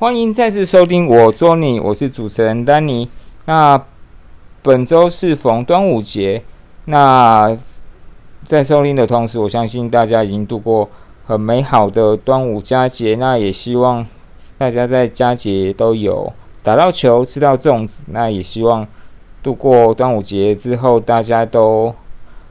欢迎再次收听我捉你，我是主持人丹尼。那本周是逢端午节，那在收听的同时，我相信大家已经度过很美好的端午佳节。那也希望大家在佳节都有打到球、吃到粽子。那也希望度过端午节之后，大家都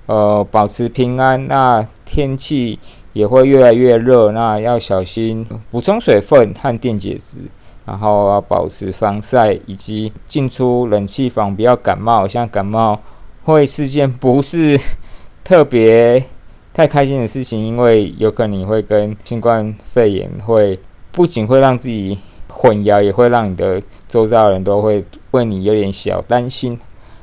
呃保持平安。那天气。也会越来越热，那要小心补充水分和电解质，然后要保持防晒，以及进出冷气房不要感冒。像感冒会是件不是 特别太开心的事情，因为有可能会跟新冠肺炎会不仅会让自己混淆，也会让你的周遭人都会为你有点小担心。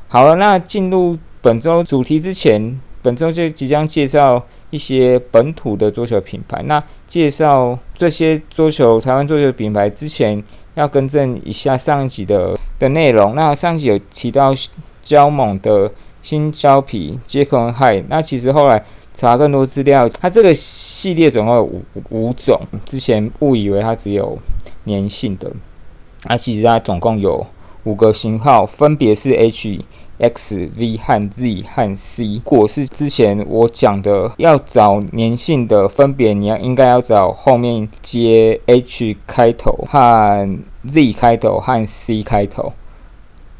好了，那进入本周主题之前，本周就即将介绍。一些本土的桌球品牌。那介绍这些桌球台湾桌球品牌之前，要更正一下上一集的的内容。那上集有提到胶猛的新胶皮杰克海，那其实后来查更多资料，它这个系列总共有五五种。之前误以为它只有粘性的，那其实它总共有五个型号，分别是 H。X、V 和 Z 和 C，如果是之前我讲的要找粘性的，分别你要应该要找后面接 H 开头和 Z 开头和 C 开头，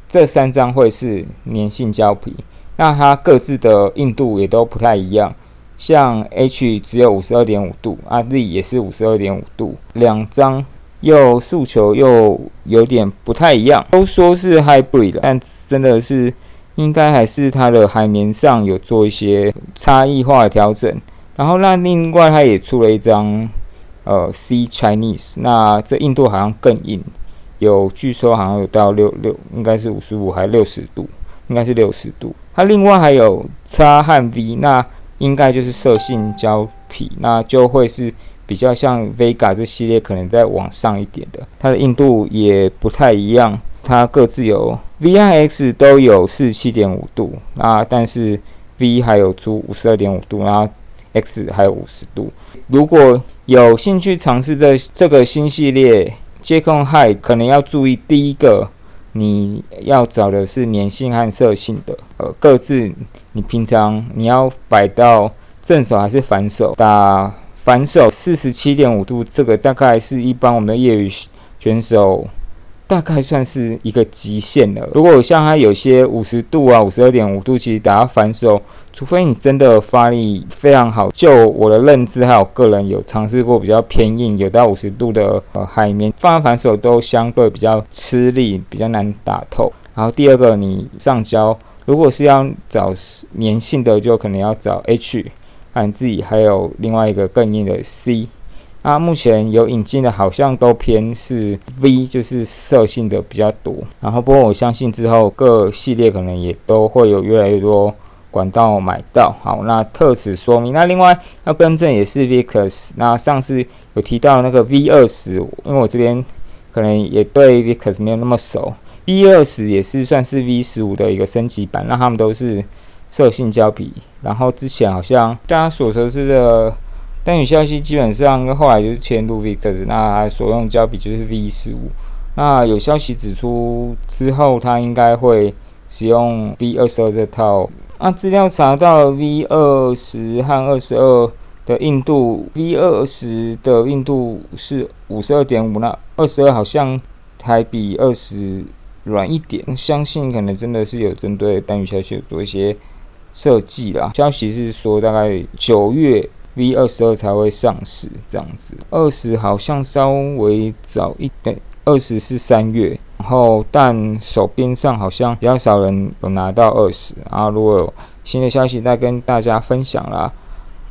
这三张会是粘性胶皮。那它各自的硬度也都不太一样，像 H 只有五十二点五度，啊 Z 也是五十二点五度，两张。又诉求又有点不太一样，都说是 hybrid，但真的是应该还是它的海绵上有做一些差异化的调整。然后那另外它也出了一张呃 C Chinese，那这硬度好像更硬，有据说好像有到六六，应该是五十五还六十度，应该是六十度。它另外还有叉和 V，那应该就是色性胶皮，那就会是。比较像 Vega 这系列，可能再往上一点的，它的硬度也不太一样。它各自有 V、I、X 都有四七点五度，那但是 V 还有出五十二点五度，然后 X 还有五十度。如果有兴趣尝试这这个新系列接控 High，可能要注意第一个，你要找的是粘性和色性的，呃，各自你平常你要摆到正手还是反手打。反手四十七点五度，这个大概是一般我们的业余选手大概算是一个极限了。如果像它有些五十度啊、五十二点五度，其实打到反手，除非你真的发力非常好。就我的认知，还有个人有尝试过比较偏硬，有到五十度的呃海绵放反手都相对比较吃力，比较难打透。然后第二个，你上胶，如果是要找粘性的，就可能要找 H。和自己还有另外一个更硬的 C，那目前有引进的好像都偏是 V，就是色性的比较多。然后不过我相信之后各系列可能也都会有越来越多管道买到。好，那特此说明。那另外要更正也是 Vicus，那上次有提到那个 V 二十，因为我这边可能也对 Vicus 没有那么熟，V 二十也是算是 V 十五的一个升级版，那他们都是。色性胶皮，然后之前好像大家所熟知的单语消息，基本上后来就是迁入 Victor，那所用胶笔就是 V 十五。那有消息指出之后，它应该会使用 V 二十二这套。那资料查到 V 二十和二十二的硬度，V 二十的硬度是五十二点五，那二十二好像还比二十软一点。相信可能真的是有针对单语消息有做一些。设计啦，消息是说大概九月 V 二十二才会上市，这样子。二十好像稍微早一点，二十是三月。然后但手边上好像比较少人有拿到二十。然后如果有新的消息再跟大家分享啦。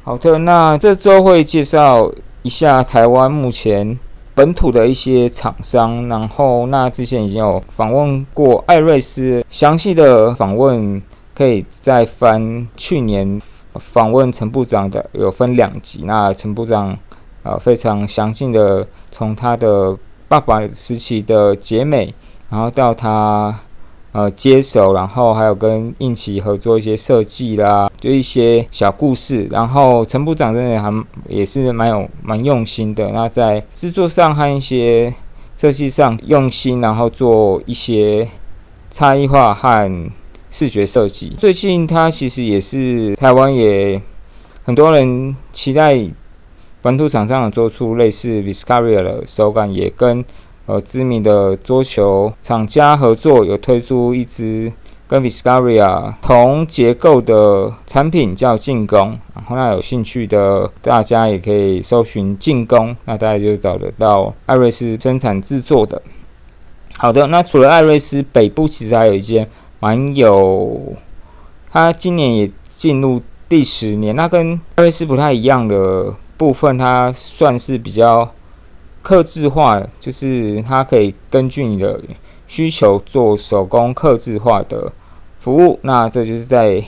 好的，那这周会介绍一下台湾目前本土的一些厂商。然后那之前已经有访问过艾瑞斯，详细的访问。可以再翻去年访问陈部长的，有分两集。那陈部长呃非常详细的从他的爸爸时期的结美，然后到他呃接手，然后还有跟应奇合作一些设计啦，就一些小故事。然后陈部长真的还也是蛮有蛮用心的。那在制作上和一些设计上用心，然后做一些差异化和视觉设计。最近它其实也是台湾也很多人期待本土厂商有做出类似 Viscaria 的手感，也跟呃知名的桌球厂家合作，有推出一支。跟 Viscaria 同结构的产品叫进攻，然后那有兴趣的大家也可以搜寻进攻，那大家就找得到艾瑞斯生产制作的。好的，那除了艾瑞斯，北部其实还有一间蛮有，他今年也进入第十年，那跟瑞斯不太一样的部分，它算是比较克制化，就是它可以根据你的需求做手工克制化的。服务，那这就是在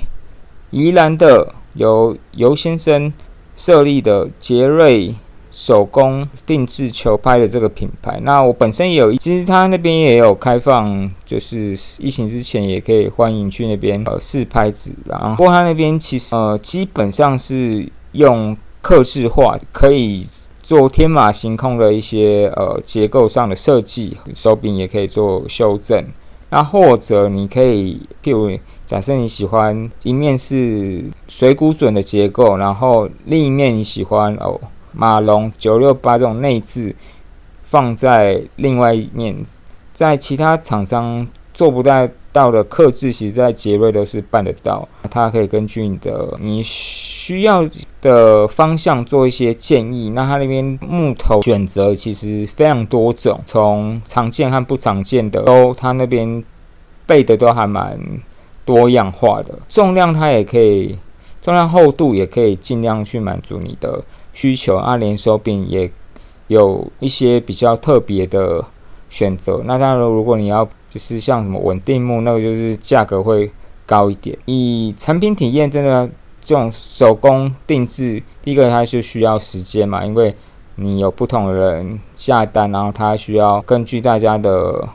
宜兰的由尤先生设立的杰瑞手工定制球拍的这个品牌。那我本身也有，其实他那边也有开放，就是疫情之前也可以欢迎去那边呃试拍子。然后，不过他那边其实呃基本上是用刻制化，可以做天马行空的一些呃结构上的设计，手柄也可以做修正。那或者你可以，譬如假设你喜欢一面是水谷准的结构，然后另一面你喜欢哦马龙九六八这种内置，放在另外一面，在其他厂商做不到到的克制，其实在杰瑞都是办得到。它可以根据你的你需要的方向做一些建议。那它那边木头选择其实非常多种，从常见和不常见的都，它那边备的都还蛮多样化的。重量它也可以，重量厚度也可以尽量去满足你的需求。啊，连手柄也有一些比较特别的选择。那当然，如果你要就是像什么稳定木，那个就是价格会高一点。以产品体验，真的这种手工定制，第一个它是需要时间嘛，因为你有不同的人下单，然后它需要根据大家的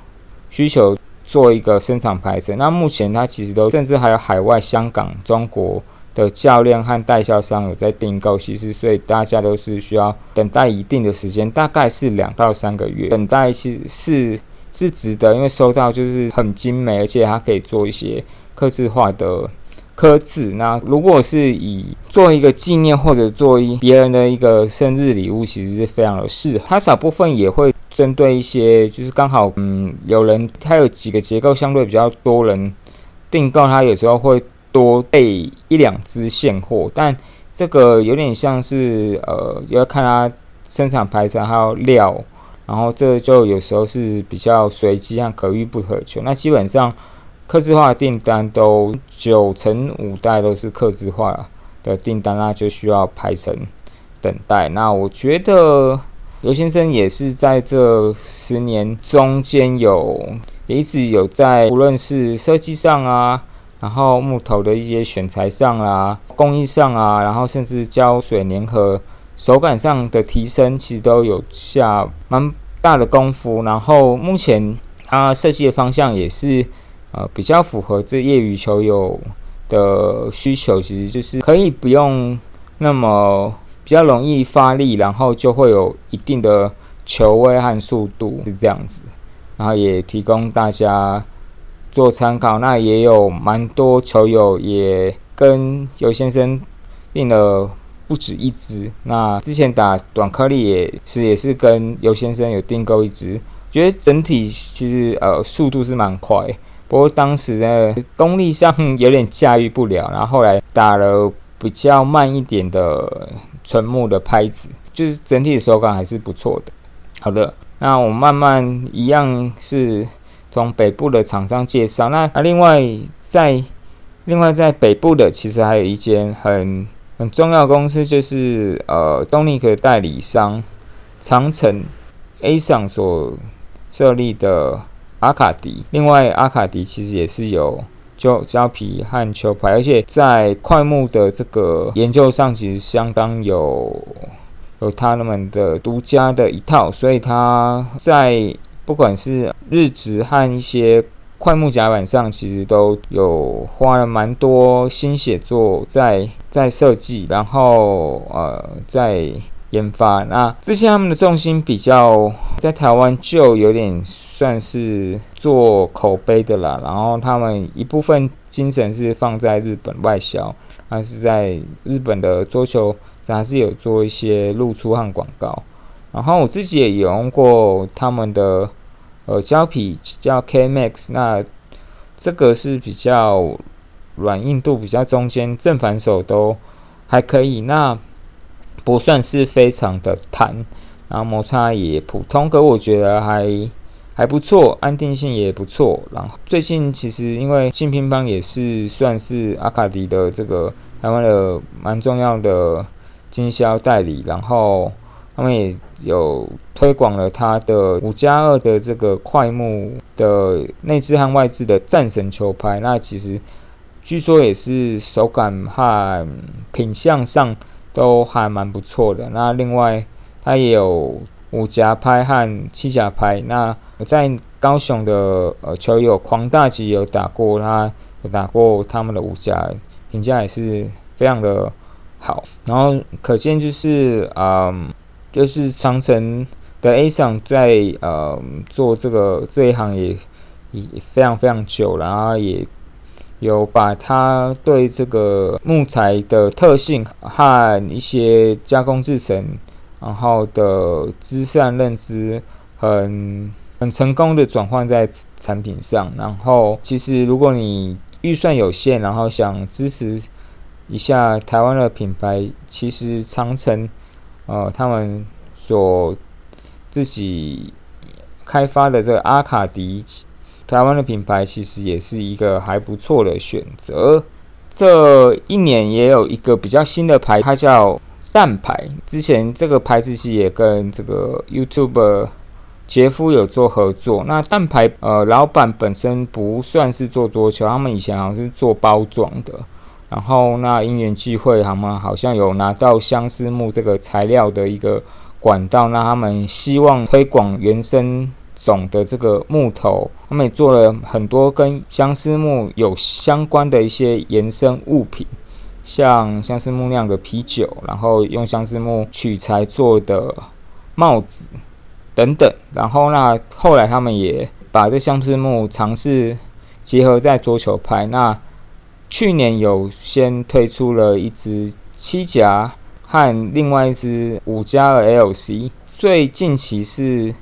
需求做一个生产排程。那目前它其实都甚至还有海外、香港、中国的教练和代销商有在订购，其实所以大家都是需要等待一定的时间，大概是两到三个月。等待其实是。是值得，因为收到就是很精美，而且它可以做一些刻字化的刻字。那如果是以做一个纪念或者做一别人的一个生日礼物，其实是非常的适合。它少部分也会针对一些，就是刚好嗯有人他有几个结构相对比较多人订购，他有时候会多备一两支现货。但这个有点像是呃要看它生产排程还有料。然后这就有时候是比较随机和可遇不可求。那基本上，刻字化订单都九成五代都是刻字化的订单，那就需要排成等待。那我觉得刘先生也是在这十年中间有一直有在，无论是设计上啊，然后木头的一些选材上啊，工艺上啊，然后甚至胶水粘合。手感上的提升其实都有下蛮大的功夫，然后目前它设计的方向也是呃比较符合这业余球友的需求，其实就是可以不用那么比较容易发力，然后就会有一定的球位和速度是这样子，然后也提供大家做参考。那也有蛮多球友也跟尤先生订了。不止一支。那之前打短颗粒也是，也是跟尤先生有订购一支。觉得整体其实呃速度是蛮快，不过当时呢功力上有点驾驭不了。然后后来打了比较慢一点的纯木的拍子，就是整体的手感还是不错的。好的，那我慢慢一样是从北部的厂商介绍。那那另外在另外在北部的其实还有一间很。很重要的公司就是呃，动力的代理商长城 A 上所设立的阿卡迪。另外，阿卡迪其实也是有胶胶皮和球拍，而且在快木的这个研究上，其实相当有有他们的独家的一套。所以，他在不管是日值和一些快木甲板上，其实都有花了蛮多心血做在在设计，然后呃，在研发。那之前他们的重心比较在台湾，就有点算是做口碑的啦。然后他们一部分精神是放在日本外销，还是在日本的桌球还是有做一些露出和广告。然后我自己也用过他们的呃胶皮叫 K Max，那这个是比较软硬度比较中间，正反手都还可以。那不算是非常的弹，然后摩擦也普通，可我觉得还还不错，安定性也不错。然后最近其实因为新乒乓也是算是阿卡迪的这个台湾的蛮重要的经销代理，然后他们也有推广了他的五加二的这个快木的内置和外置的战神球拍，那其实据说也是手感和品相上。都还蛮不错的。那另外，它也有五加拍和七加拍。那在高雄的呃球友狂大吉有打过，他有打过他们的五加，评价也是非常的好。然后可见就是嗯，就是长城的 A 厂在呃做这个这一行也也非常非常久了，然后也。有把它对这个木材的特性和一些加工制成，然后的知识认知很很成功的转换在产品上。然后，其实如果你预算有限，然后想支持一下台湾的品牌，其实长城呃他们所自己开发的这个阿卡迪。台湾的品牌其实也是一个还不错的选择。这一年也有一个比较新的牌，它叫蛋牌。之前这个牌子其实也跟这个 YouTube 杰夫有做合作。那蛋牌呃，老板本身不算是做桌球，他们以前好像是做包装的。然后那因缘聚会，他们好像有拿到相思木这个材料的一个管道，那他们希望推广原生。种的这个木头，他们也做了很多跟相思木有相关的一些延伸物品，像相思木酿的啤酒，然后用相思木取材做的帽子等等。然后那后来他们也把这相思木尝试结合在桌球拍。那去年有先推出了一支七夹和另外一支五加二 LC，最近期是。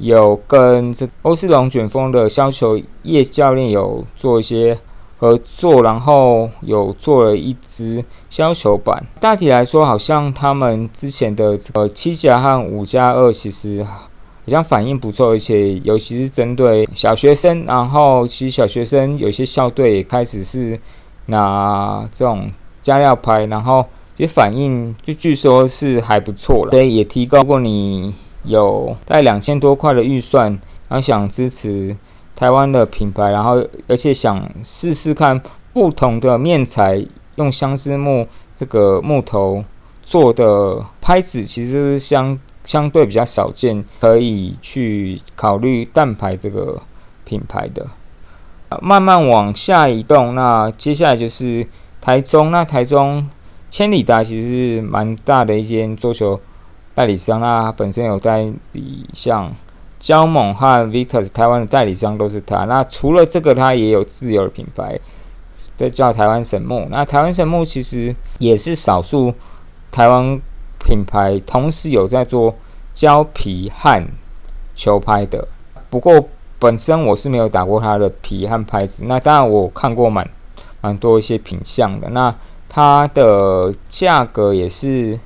有跟这欧式龙卷风的削球叶教练有做一些合作，然后有做了一支削球板。大体来说，好像他们之前的呃七加和五加二其实好像反应不错，而且尤其是针对小学生。然后其实小学生有些校队也开始是拿这种加料拍，然后其实反应就据说是还不错了，所以也提高过你。有带两千多块的预算，然后想支持台湾的品牌，然后而且想试试看不同的面材，用相思木这个木头做的拍子，其实是相相对比较少见，可以去考虑蛋牌这个品牌的。慢慢往下移动，那接下来就是台中，那台中千里达其实是蛮大的一间桌球。代理商啊，本身有代理像焦猛和 Victor，台湾的代理商都是他。那除了这个，他也有自有的品牌，这叫台湾神木。那台湾神木其实也是少数台湾品牌同时有在做胶皮和球拍的。不过本身我是没有打过它的皮和拍子。那当然我看过蛮蛮多一些品相的。那它的价格也是。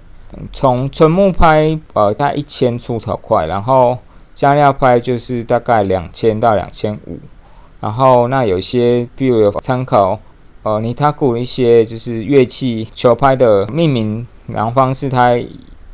从纯木拍，呃，大概一千出头块，然后加料拍就是大概两千到两千五，然后那有些，比如有参考，呃，尼塔古一些就是乐器球拍的命名，然后方式它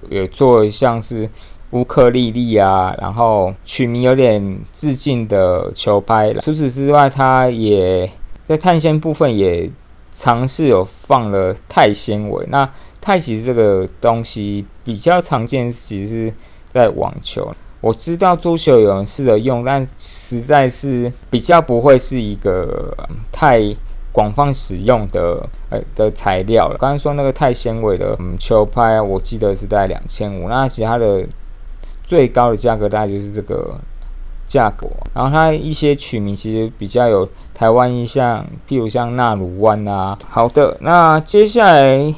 有做像是乌克丽丽啊，然后取名有点致敬的球拍。除此之外，它也在碳纤部分也尝试有放了钛纤维，那。太极这个东西比较常见，其实在网球。我知道桌球有人试着用，但实在是比较不会是一个太广泛使用的呃的材料了。刚才说那个钛纤维的嗯球拍，我记得是在两千五，那其他的最高的价格大概就是这个价格。然后它一些取名其实比较有台湾印象，譬如像纳鲁湾啊。好的，那接下来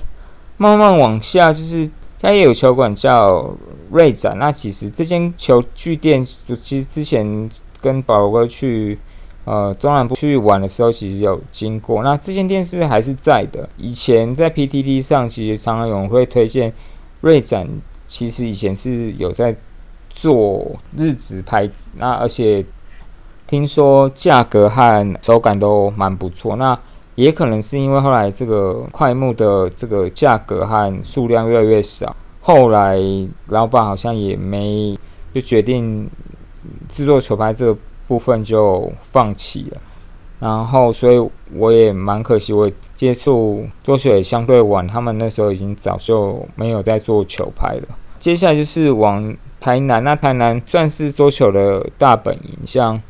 慢慢往下，就是它也有球馆叫瑞展。那其实这间球具店，其实之前跟宝罗哥去。呃，中南部去玩的时候，其实有经过。那这间店是还是在的。以前在 PTT 上，其实常常有人会推荐瑞展，其实以前是有在做日子拍子。那而且听说价格和手感都蛮不错。那也可能是因为后来这个快木的这个价格和数量越来越少，后来老板好像也没就决定制作球拍这个。部分就放弃了，然后所以我也蛮可惜，我接触桌球也相对晚，他们那时候已经早就没有在做球拍了。接下来就是往台南，那台南算是桌球的大本营，像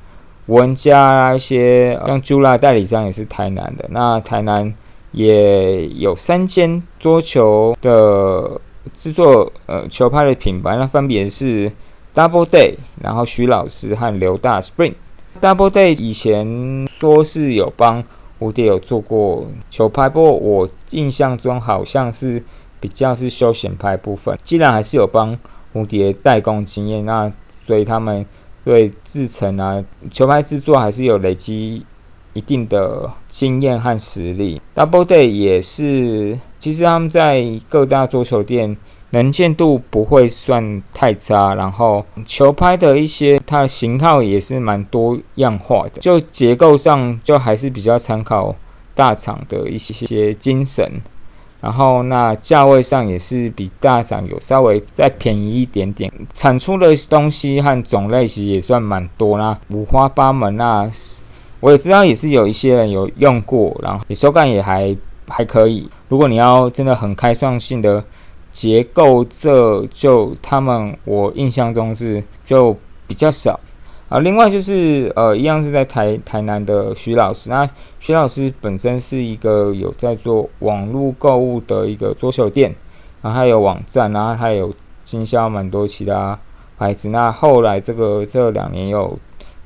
文家啊一些，像 Jula 代理商也是台南的。那台南也有三间桌球的制作呃球拍的品牌，那分别是。Double Day，然后徐老师和刘大 Spring。Double Day 以前说是有帮蝴蝶有做过球拍，不过我印象中好像是比较是休闲拍部分。既然还是有帮蝴蝶代工经验，那所以他们对制成啊球拍制作还是有累积一定的经验和实力。Double Day 也是，其实他们在各大桌球店。能见度不会算太差，然后球拍的一些它的型号也是蛮多样化的，就结构上就还是比较参考大厂的一些精神，然后那价位上也是比大厂有稍微再便宜一点点，产出的东西和种类其实也算蛮多啦，五花八门那我也知道也是有一些人有用过，然后手感也还还可以。如果你要真的很开创性的。结构这就他们我印象中是就比较少啊。另外就是呃，一样是在台台南的徐老师。那徐老师本身是一个有在做网络购物的一个桌球店，然后还有网站，然后还有经销蛮多其他牌子。那后来这个这两年有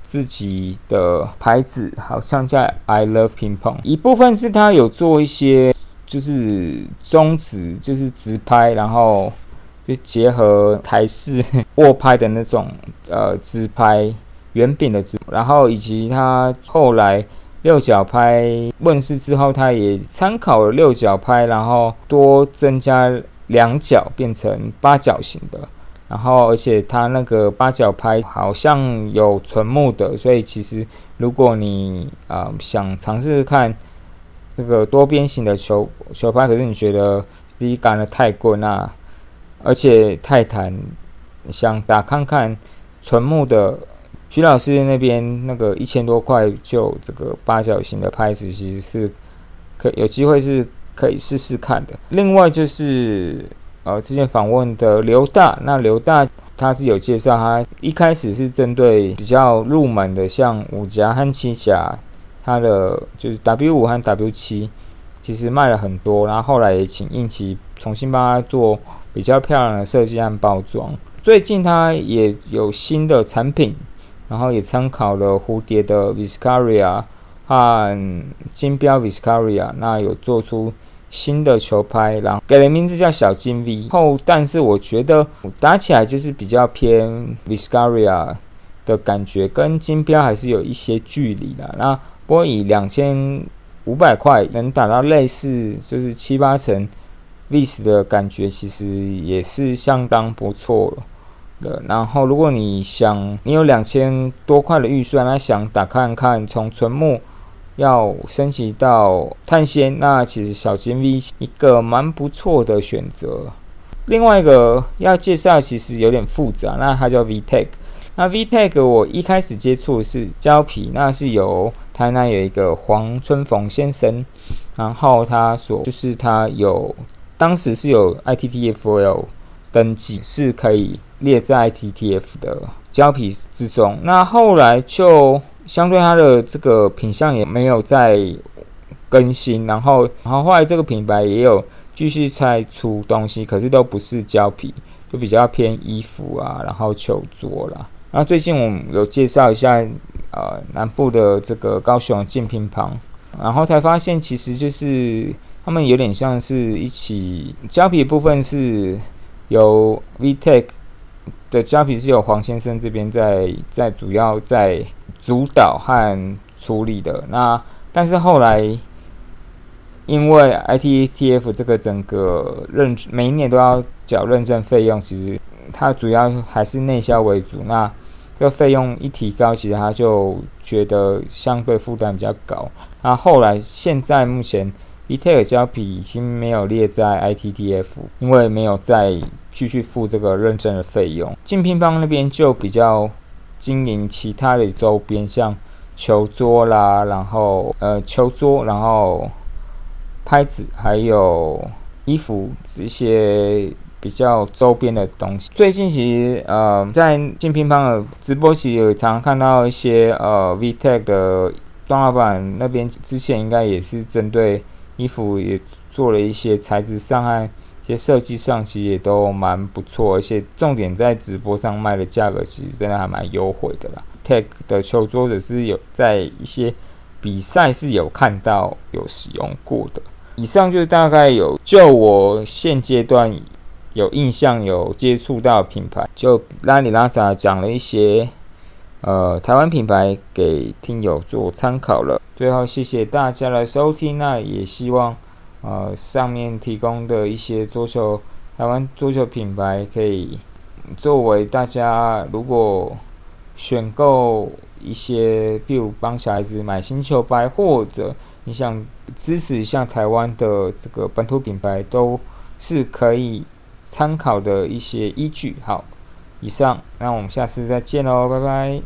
自己的牌子，好像叫 I Love Ping Pong，一部分是他有做一些。就是中指，就是直拍，然后就结合台式 握拍的那种呃直拍圆柄的直，然后以及他后来六角拍问世之后，他也参考了六角拍，然后多增加两角变成八角形的，然后而且他那个八角拍好像有纯木的，所以其实如果你啊想尝试看。这个多边形的球球拍，可是你觉得第一杆的太贵，那而且太弹，想打看看纯木的徐老师那边那个一千多块就这个八角形的拍子，其实是可有机会是可以试试看的。另外就是呃之前访问的刘大，那刘大他是有介绍，他一开始是针对比较入门的，像五夹和七夹。它的就是 W 五和 W 七，其实卖了很多，然后后来也请应奇重新帮他做比较漂亮的设计和包装。最近他也有新的产品，然后也参考了蝴蝶的 Viscaria 和金标 Viscaria，那有做出新的球拍，然后给了名字叫小金 V。后，但是我觉得打起来就是比较偏 Viscaria 的感觉，跟金标还是有一些距离的。那不过以两千五百块能打到类似就是七八成 vis 的感觉，其实也是相当不错了的。然后如果你想你有两千多块的预算，那想打看看从纯木要升级到碳纤，那其实小金 V 一个蛮不错的选择。另外一个要介绍其实有点复杂，那它叫 VTEC。那 VTEC 我一开始接触是胶皮，那是由台南有一个黄春逢先生，然后他所就是他有当时是有 ITTFL 登记，是可以列在 TTF 的胶皮之中。那后来就相对它的这个品相也没有再更新，然后然后后来这个品牌也有继续再出东西，可是都不是胶皮，就比较偏衣服啊，然后球桌啦。那最近我们有介绍一下呃南部的这个高雄健乒乓，然后才发现其实就是他们有点像是一起胶皮部分是由 VTEC 的胶皮是由黄先生这边在在主要在主导和处理的。那但是后来因为 ITTF 这个整个认每一年都要缴认证费用，其实它主要还是内销为主。那这个费用一提高，其实他就觉得相对负担比较高。那后来现在目前 e t a i 胶皮已经没有列在 ITTF，因为没有再继续付这个认证的费用。竞乒乓那边就比较经营其他的周边，像球桌啦，然后呃球桌，然后拍子，还有衣服这些。比较周边的东西。最近其实呃，在金乒乓的直播其实有常看到一些呃 VTEC 的庄老板那边之前应该也是针对衣服也做了一些材质上和一些设计上，其实也都蛮不错。而且重点在直播上卖的价格其实真的还蛮优惠的啦。Tech 的球桌子是有在一些比赛是有看到有使用过的。以上就大概有就我现阶段。有印象、有接触到品牌，就拉里拉扎讲了一些，呃，台湾品牌给听友做参考了。最后，谢谢大家的收听，那也希望，呃，上面提供的一些桌球台湾桌球品牌，可以作为大家如果选购一些，比如帮小孩子买新球拍，或者你想支持一下台湾的这个本土品牌，都是可以。参考的一些依据。好，以上，那我们下次再见喽，拜拜。